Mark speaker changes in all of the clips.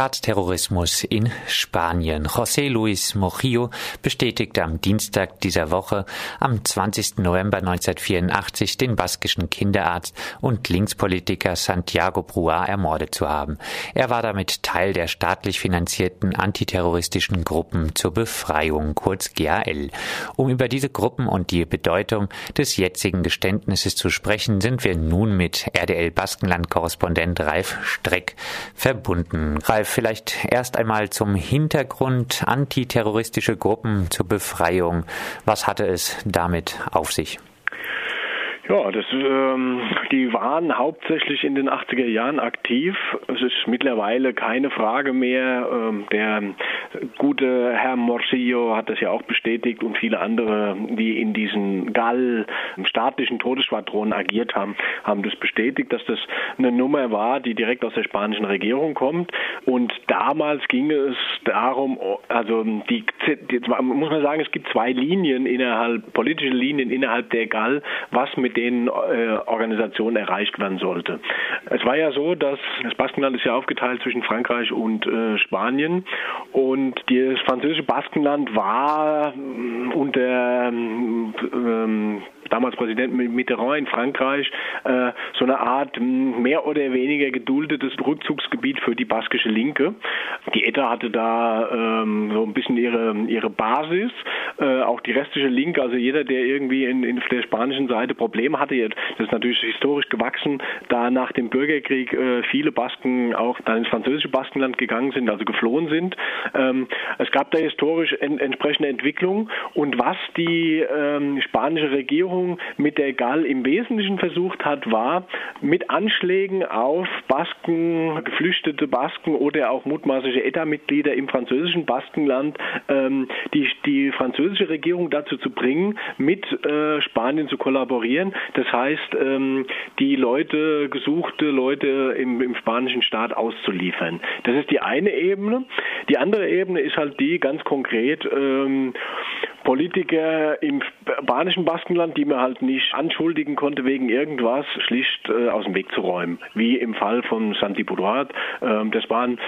Speaker 1: Staatsterrorismus in Spanien. José Luis Mojillo bestätigte am Dienstag dieser Woche, am 20. November 1984, den baskischen Kinderarzt und Linkspolitiker Santiago Brua ermordet zu haben. Er war damit Teil der staatlich finanzierten antiterroristischen Gruppen zur Befreiung, kurz GAL. Um über diese Gruppen und die Bedeutung des jetzigen Geständnisses zu sprechen, sind wir nun mit RDL Baskenland-Korrespondent Ralf Streck verbunden. Ralf, vielleicht erst einmal zum Hintergrund antiterroristische Gruppen zur Befreiung. Was hatte es damit auf sich?
Speaker 2: Ja, das, ähm, die waren hauptsächlich in den 80er Jahren aktiv. Es ist mittlerweile keine Frage mehr. Ähm, der gute Herr Morsillo hat das ja auch bestätigt und viele andere, die in diesen Gall staatlichen Todesschwadronen agiert haben, haben das bestätigt, dass das eine Nummer war, die direkt aus der spanischen Regierung kommt. Und damals ging es darum, also die, die muss man sagen, es gibt zwei Linien innerhalb, politische Linien innerhalb der Gall, was mit den äh, Organisationen erreicht werden sollte. Es war ja so, dass das Baskenland ist ja aufgeteilt zwischen Frankreich und äh, Spanien und das französische Baskenland war äh, unter ähm, damals Präsident Mitterrand in Frankreich, äh, so eine Art mehr oder weniger geduldetes Rückzugsgebiet für die baskische Linke. Die ETA hatte da ähm, so ein bisschen ihre, ihre Basis. Äh, auch die restliche Linke, also jeder, der irgendwie in, in der spanischen Seite Probleme hatte, das ist natürlich historisch gewachsen, da nach dem Bürgerkrieg äh, viele Basken auch dann ins französische Baskenland gegangen sind, also geflohen sind. Ähm, es gab da historisch en entsprechende Entwicklung und was die ähm, spanische Regierung Regierung mit der GAL im Wesentlichen versucht hat, war mit Anschlägen auf Basken, geflüchtete Basken oder auch mutmaßliche ETA-Mitglieder im französischen Baskenland ähm, die, die französische Regierung dazu zu bringen, mit äh, Spanien zu kollaborieren. Das heißt, ähm, die Leute, gesuchte Leute im, im spanischen Staat auszuliefern. Das ist die eine Ebene. Die andere Ebene ist halt die ganz konkret, ähm, Politiker im spanischen Baskenland, die man halt nicht anschuldigen konnte wegen irgendwas, schlicht äh, aus dem Weg zu räumen. Wie im Fall von Santi Budrat. Ähm, das war ein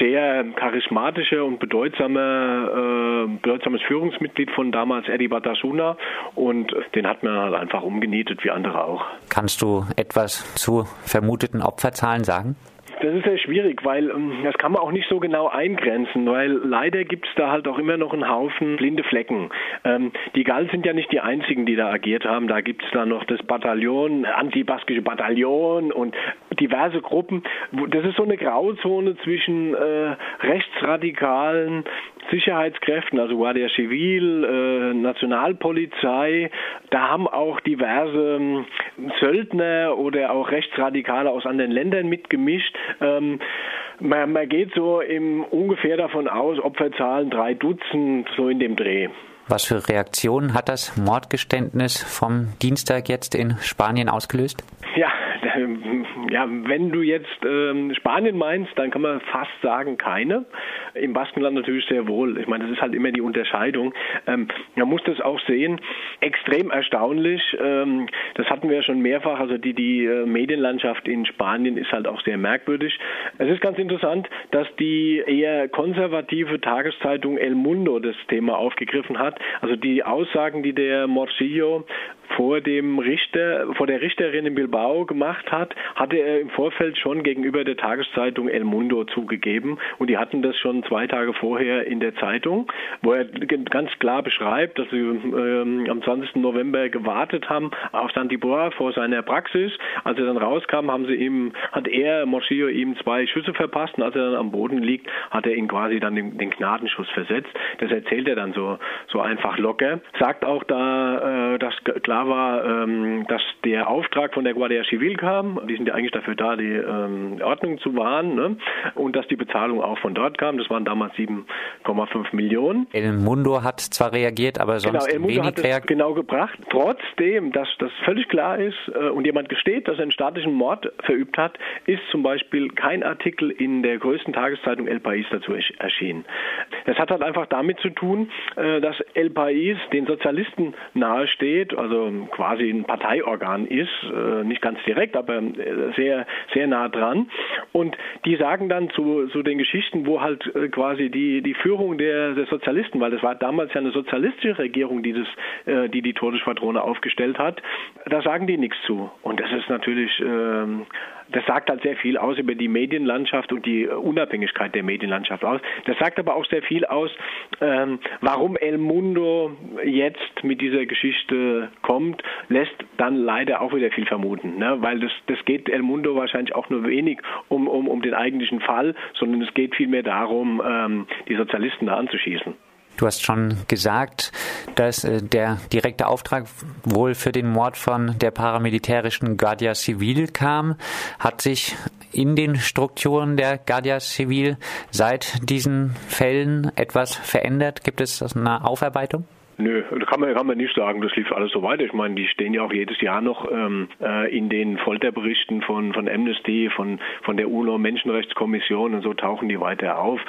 Speaker 2: sehr charismatischer und bedeutsamer, äh, bedeutsames Führungsmitglied von damals Eddie Batasuna und den hat man halt einfach umgenietet wie andere auch.
Speaker 1: Kannst du etwas zu vermuteten Opferzahlen sagen?
Speaker 2: Das ist sehr schwierig, weil ähm, das kann man auch nicht so genau eingrenzen, weil leider gibt es da halt auch immer noch einen Haufen blinde Flecken. Ähm, die Gall sind ja nicht die einzigen, die da agiert haben. Da gibt es da noch das Bataillon, antibaskische Bataillon und diverse Gruppen. Das ist so eine Grauzone zwischen äh, rechtsradikalen Sicherheitskräften, also Guardia Civil, äh, Nationalpolizei, da haben auch diverse ähm, Söldner oder auch Rechtsradikale aus anderen Ländern mitgemischt. Ähm, man, man geht so im, ungefähr davon aus, Opferzahlen drei Dutzend, so in dem Dreh.
Speaker 1: Was für Reaktionen hat das Mordgeständnis vom Dienstag jetzt in Spanien ausgelöst?
Speaker 2: Ja, ja, wenn du jetzt ähm, Spanien meinst, dann kann man fast sagen keine. Im Baskenland natürlich sehr wohl. Ich meine, das ist halt immer die Unterscheidung. Ähm, man muss das auch sehen. Extrem erstaunlich. Ähm, das hatten wir ja schon mehrfach. Also die, die äh, Medienlandschaft in Spanien ist halt auch sehr merkwürdig. Es ist ganz interessant, dass die eher konservative Tageszeitung El Mundo das Thema aufgegriffen hat. Also die Aussagen, die der Morcillo vor dem Richter, vor der Richterin in Bilbao gemacht hat, hatte er im Vorfeld schon gegenüber der Tageszeitung El Mundo zugegeben und die hatten das schon zwei Tage vorher in der Zeitung, wo er ganz klar beschreibt, dass sie ähm, am 20. November gewartet haben auf Santibor vor seiner Praxis. Als er dann rauskam, haben sie ihm, hat er, Moschio, ihm zwei Schüsse verpasst und als er dann am Boden liegt, hat er ihn quasi dann den, den Gnadenschuss versetzt. Das erzählt er dann so, so einfach locker. Sagt auch da, äh, dass klar klar war, ähm, dass der Auftrag von der Guardia Civil kam. Die sind ja eigentlich dafür da, die ähm, Ordnung zu wahren. Ne? Und dass die Bezahlung auch von dort kam. Das waren damals 7,5 Millionen.
Speaker 1: El Mundo hat zwar reagiert, aber sonst genau, El Mundo
Speaker 2: wenig hat es genau gebracht. Trotzdem, dass das völlig klar ist äh, und jemand gesteht, dass er einen staatlichen Mord verübt hat, ist zum Beispiel kein Artikel in der größten Tageszeitung El País dazu erschienen. Das hat halt einfach damit zu tun, äh, dass El País den Sozialisten nahesteht, also quasi ein Parteiorgan ist, äh, nicht ganz direkt, aber äh, sehr, sehr nah dran. Und die sagen dann zu, zu den Geschichten, wo halt quasi die, die Führung der, der Sozialisten, weil das war damals ja eine sozialistische Regierung, die das, die, die Todesschwadrone aufgestellt hat, da sagen die nichts zu. Und das ist natürlich ähm, das sagt halt sehr viel aus über die Medienlandschaft und die Unabhängigkeit der Medienlandschaft aus. Das sagt aber auch sehr viel aus, ähm, warum El Mundo jetzt mit dieser Geschichte kommt, lässt dann leider auch wieder viel vermuten. Ne? Weil das, das geht El Mundo wahrscheinlich auch nur wenig um, um, um den eigentlichen Fall, sondern es geht vielmehr darum, ähm, die Sozialisten da anzuschießen.
Speaker 1: Du hast schon gesagt, dass äh, der direkte Auftrag wohl für den Mord von der paramilitärischen Guardia Civil kam. Hat sich in den Strukturen der Guardia Civil seit diesen Fällen etwas verändert? Gibt es eine Aufarbeitung?
Speaker 2: Nö, kann man, kann man nicht sagen, das lief alles so weiter. Ich meine, die stehen ja auch jedes Jahr noch ähm, äh, in den Folterberichten von, von Amnesty, von, von der UNO-Menschenrechtskommission und so tauchen die weiter auf.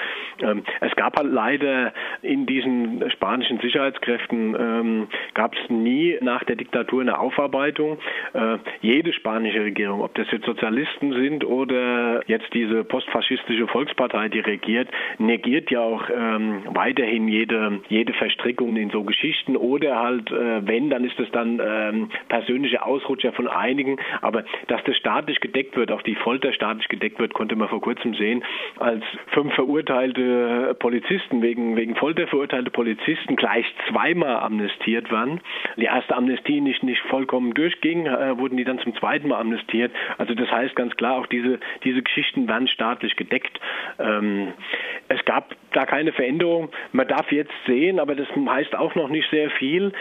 Speaker 2: Ähm, es gab halt leider in diesen spanischen Sicherheitskräften, ähm, gab es nie nach der Diktatur eine Aufarbeitung. Äh, jede spanische Regierung, ob das jetzt Sozialisten sind oder jetzt diese postfaschistische Volkspartei, die regiert, negiert ja auch ähm, weiterhin jede, jede Verstrickung in so Geschichten oder halt, äh, wenn, dann ist es dann ähm, persönliche Ausrutscher von einigen. Aber dass das staatlich gedeckt wird, auch die Folter staatlich gedeckt wird, konnte man vor kurzem sehen, als fünf verurteilte Polizisten, wegen, wegen Folter verurteilte Polizisten gleich zweimal amnestiert waren. Die erste Amnestie nicht, nicht vollkommen durchging, äh, wurden die dann zum zweiten Mal amnestiert. Also das heißt ganz klar, auch diese, diese Geschichten werden staatlich gedeckt. Ähm, es gab da keine Veränderung. Man darf jetzt sehen, aber das heißt auch noch nicht sehr viel.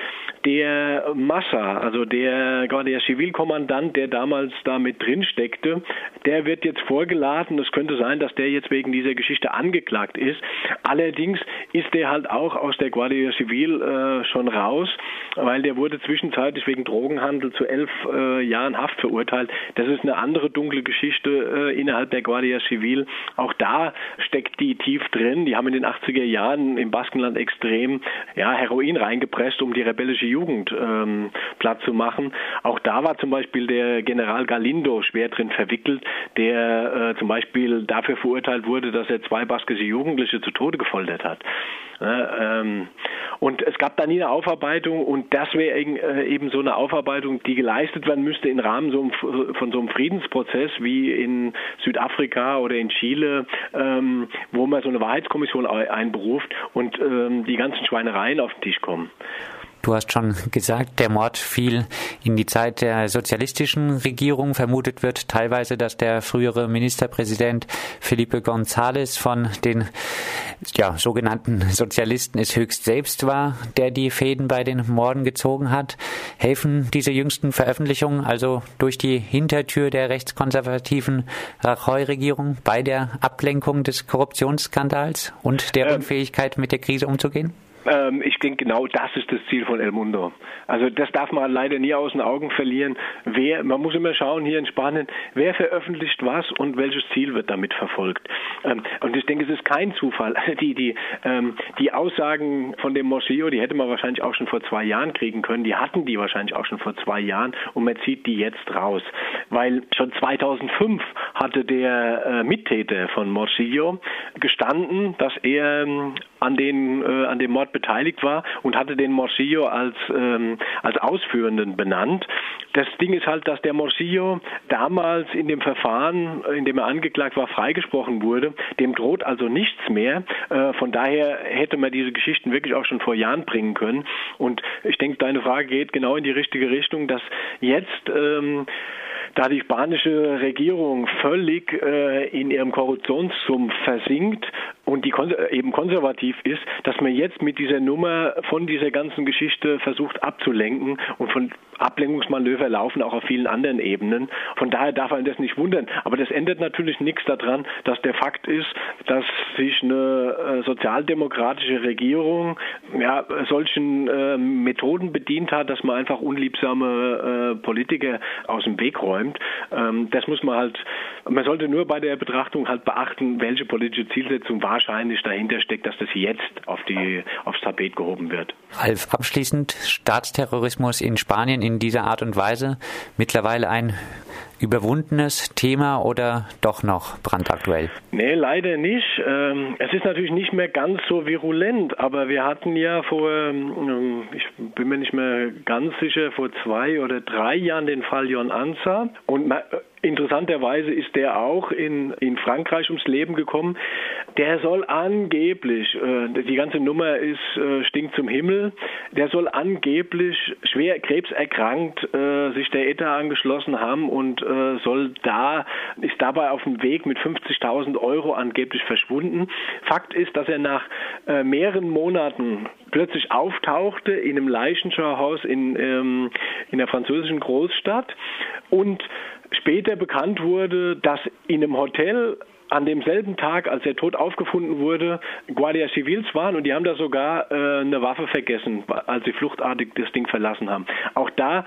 Speaker 2: Der Massa, also der, der Zivilkommandant, der damals da mit drin steckte, der wird jetzt vorgeladen. Es könnte sein, dass der jetzt wegen dieser Geschichte angeklagt ist. Allerdings ist der halt auch aus der Guardia Civil äh, schon raus, weil der wurde zwischenzeitlich wegen Drogenhandel zu elf äh, Jahren Haft verurteilt. Das ist eine andere dunkle Geschichte äh, innerhalb der Guardia Civil. Auch da steckt die tief drin. Die haben in den 80er Jahren im Baskenland extrem ja, Heroin reingepresst, um die rebellische Jugend ähm, platt zu machen. Auch da war zum Beispiel der General Galindo schwer drin verwickelt, der äh, zum Beispiel dafür verurteilt wurde, dass er zwei baskische Jugendliche zu Tode gefoltert hat. Ja, ähm, und es gab da nie eine Aufarbeitung und das wäre äh, eben so eine Aufarbeitung, die geleistet werden müsste im Rahmen so von so einem Friedensprozess wie in Südafrika oder in Chile, ähm, wo man so eine Wahrheitskommission einberuft und ähm, die ganzen Schweinereien auf den Tisch kommen.
Speaker 1: Du hast schon gesagt, der Mord fiel in die Zeit der sozialistischen Regierung. Vermutet wird teilweise, dass der frühere Ministerpräsident Felipe González von den ja, sogenannten Sozialisten es höchst selbst war, der die Fäden bei den Morden gezogen hat. Helfen diese jüngsten Veröffentlichungen also durch die Hintertür der rechtskonservativen Rajoy-Regierung bei der Ablenkung des Korruptionsskandals und der Unfähigkeit, mit der Krise umzugehen?
Speaker 2: Ähm, ich denke, genau das ist das Ziel von El Mundo. Also das darf man leider nie aus den Augen verlieren. Wer, man muss immer schauen hier in Spanien, wer veröffentlicht was und welches Ziel wird damit verfolgt. Ähm, und ich denke, es ist kein Zufall. Die, die, ähm, die Aussagen von dem Moscheo, die hätte man wahrscheinlich auch schon vor zwei Jahren kriegen können. Die hatten die wahrscheinlich auch schon vor zwei Jahren und man zieht die jetzt raus. Weil schon 2005 hatte der äh, Mittäter von Moschio gestanden, dass er an, den, äh, an dem Mord beteiligt war und hatte den Morsillo als, ähm, als Ausführenden benannt. Das Ding ist halt, dass der Morsillo damals in dem Verfahren, in dem er angeklagt war, freigesprochen wurde. Dem droht also nichts mehr. Äh, von daher hätte man diese Geschichten wirklich auch schon vor Jahren bringen können. Und ich denke, deine Frage geht genau in die richtige Richtung, dass jetzt ähm, da die spanische Regierung völlig äh, in ihrem Korruptionssumpf versinkt und die eben konservativ ist, dass man jetzt mit dieser Nummer von dieser ganzen Geschichte versucht abzulenken und von Ablenkungsmanöver laufen auch auf vielen anderen Ebenen. Von daher darf man das nicht wundern. Aber das ändert natürlich nichts daran, dass der Fakt ist, dass sich eine äh, sozialdemokratische Regierung ja, solchen äh, Methoden bedient hat, dass man einfach unliebsame äh, Politiker aus dem Weg räumt. Ähm, das muss man halt, man sollte nur bei der Betrachtung halt beachten, welche politische Zielsetzung war wahrscheinlich dahinter steckt, dass das jetzt auf die, aufs Tapet gehoben wird.
Speaker 1: Ralf, abschließend Staatsterrorismus in Spanien in dieser Art und Weise mittlerweile ein überwundenes Thema oder doch noch brandaktuell?
Speaker 2: Nee, leider nicht. Ähm, es ist natürlich nicht mehr ganz so virulent, aber wir hatten ja vor, ähm, ich bin mir nicht mehr ganz sicher, vor zwei oder drei Jahren den Fall Jon Ansa und Interessanterweise ist der auch in, in Frankreich ums Leben gekommen. Der soll angeblich, äh, die ganze Nummer ist, äh, stinkt zum Himmel, der soll angeblich schwer krebserkrankt äh, sich der ETA angeschlossen haben und äh, soll da, ist dabei auf dem Weg mit 50.000 Euro angeblich verschwunden. Fakt ist, dass er nach äh, mehreren Monaten plötzlich auftauchte in einem Leichenschauhaus in, ähm, in der französischen Großstadt und später bekannt wurde, dass in einem Hotel an demselben Tag, als er tot aufgefunden wurde, Guardia Civils waren und die haben da sogar äh, eine Waffe vergessen, als sie fluchtartig das Ding verlassen haben. Auch da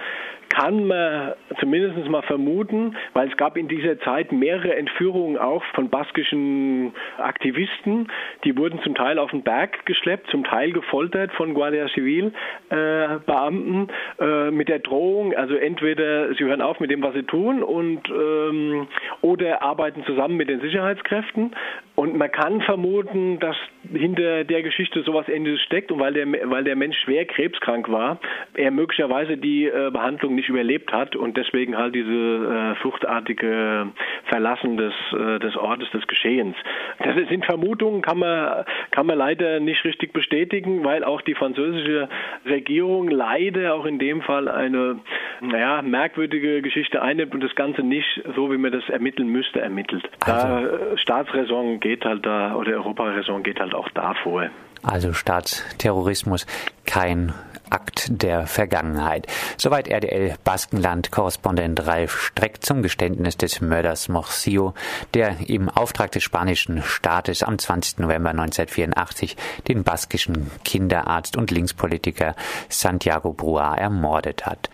Speaker 2: kann man zumindest mal vermuten, weil es gab in dieser Zeit mehrere Entführungen auch von baskischen Aktivisten. Die wurden zum Teil auf den Berg geschleppt, zum Teil gefoltert von Guardia Civil äh, Beamten äh, mit der Drohung, also entweder sie hören auf mit dem, was sie tun und ähm, oder arbeiten zusammen mit den Sicherheitskräften. Und man kann vermuten, dass hinter der Geschichte sowas Ähnliches steckt und weil der, weil der Mensch schwer krebskrank war, er möglicherweise die äh, Behandlung nicht überlebt hat und deswegen halt diese äh, fluchtartige Verlassen des, äh, des Ortes des Geschehens. Das sind Vermutungen, kann man, kann man leider nicht richtig bestätigen, weil auch die französische Regierung leider auch in dem Fall eine naja, merkwürdige Geschichte einnimmt und das Ganze nicht so, wie man das ermitteln müsste, ermittelt. Also. Da äh, Staatsräson geht halt da oder Europaräson geht halt auch da vor.
Speaker 1: Also Staatsterrorismus kein Akt der Vergangenheit. Soweit RDL Baskenland-Korrespondent Ralf Streck zum Geständnis des Mörders Morcio, der im Auftrag des spanischen Staates am 20. November 1984 den baskischen Kinderarzt und Linkspolitiker Santiago Brua ermordet hat.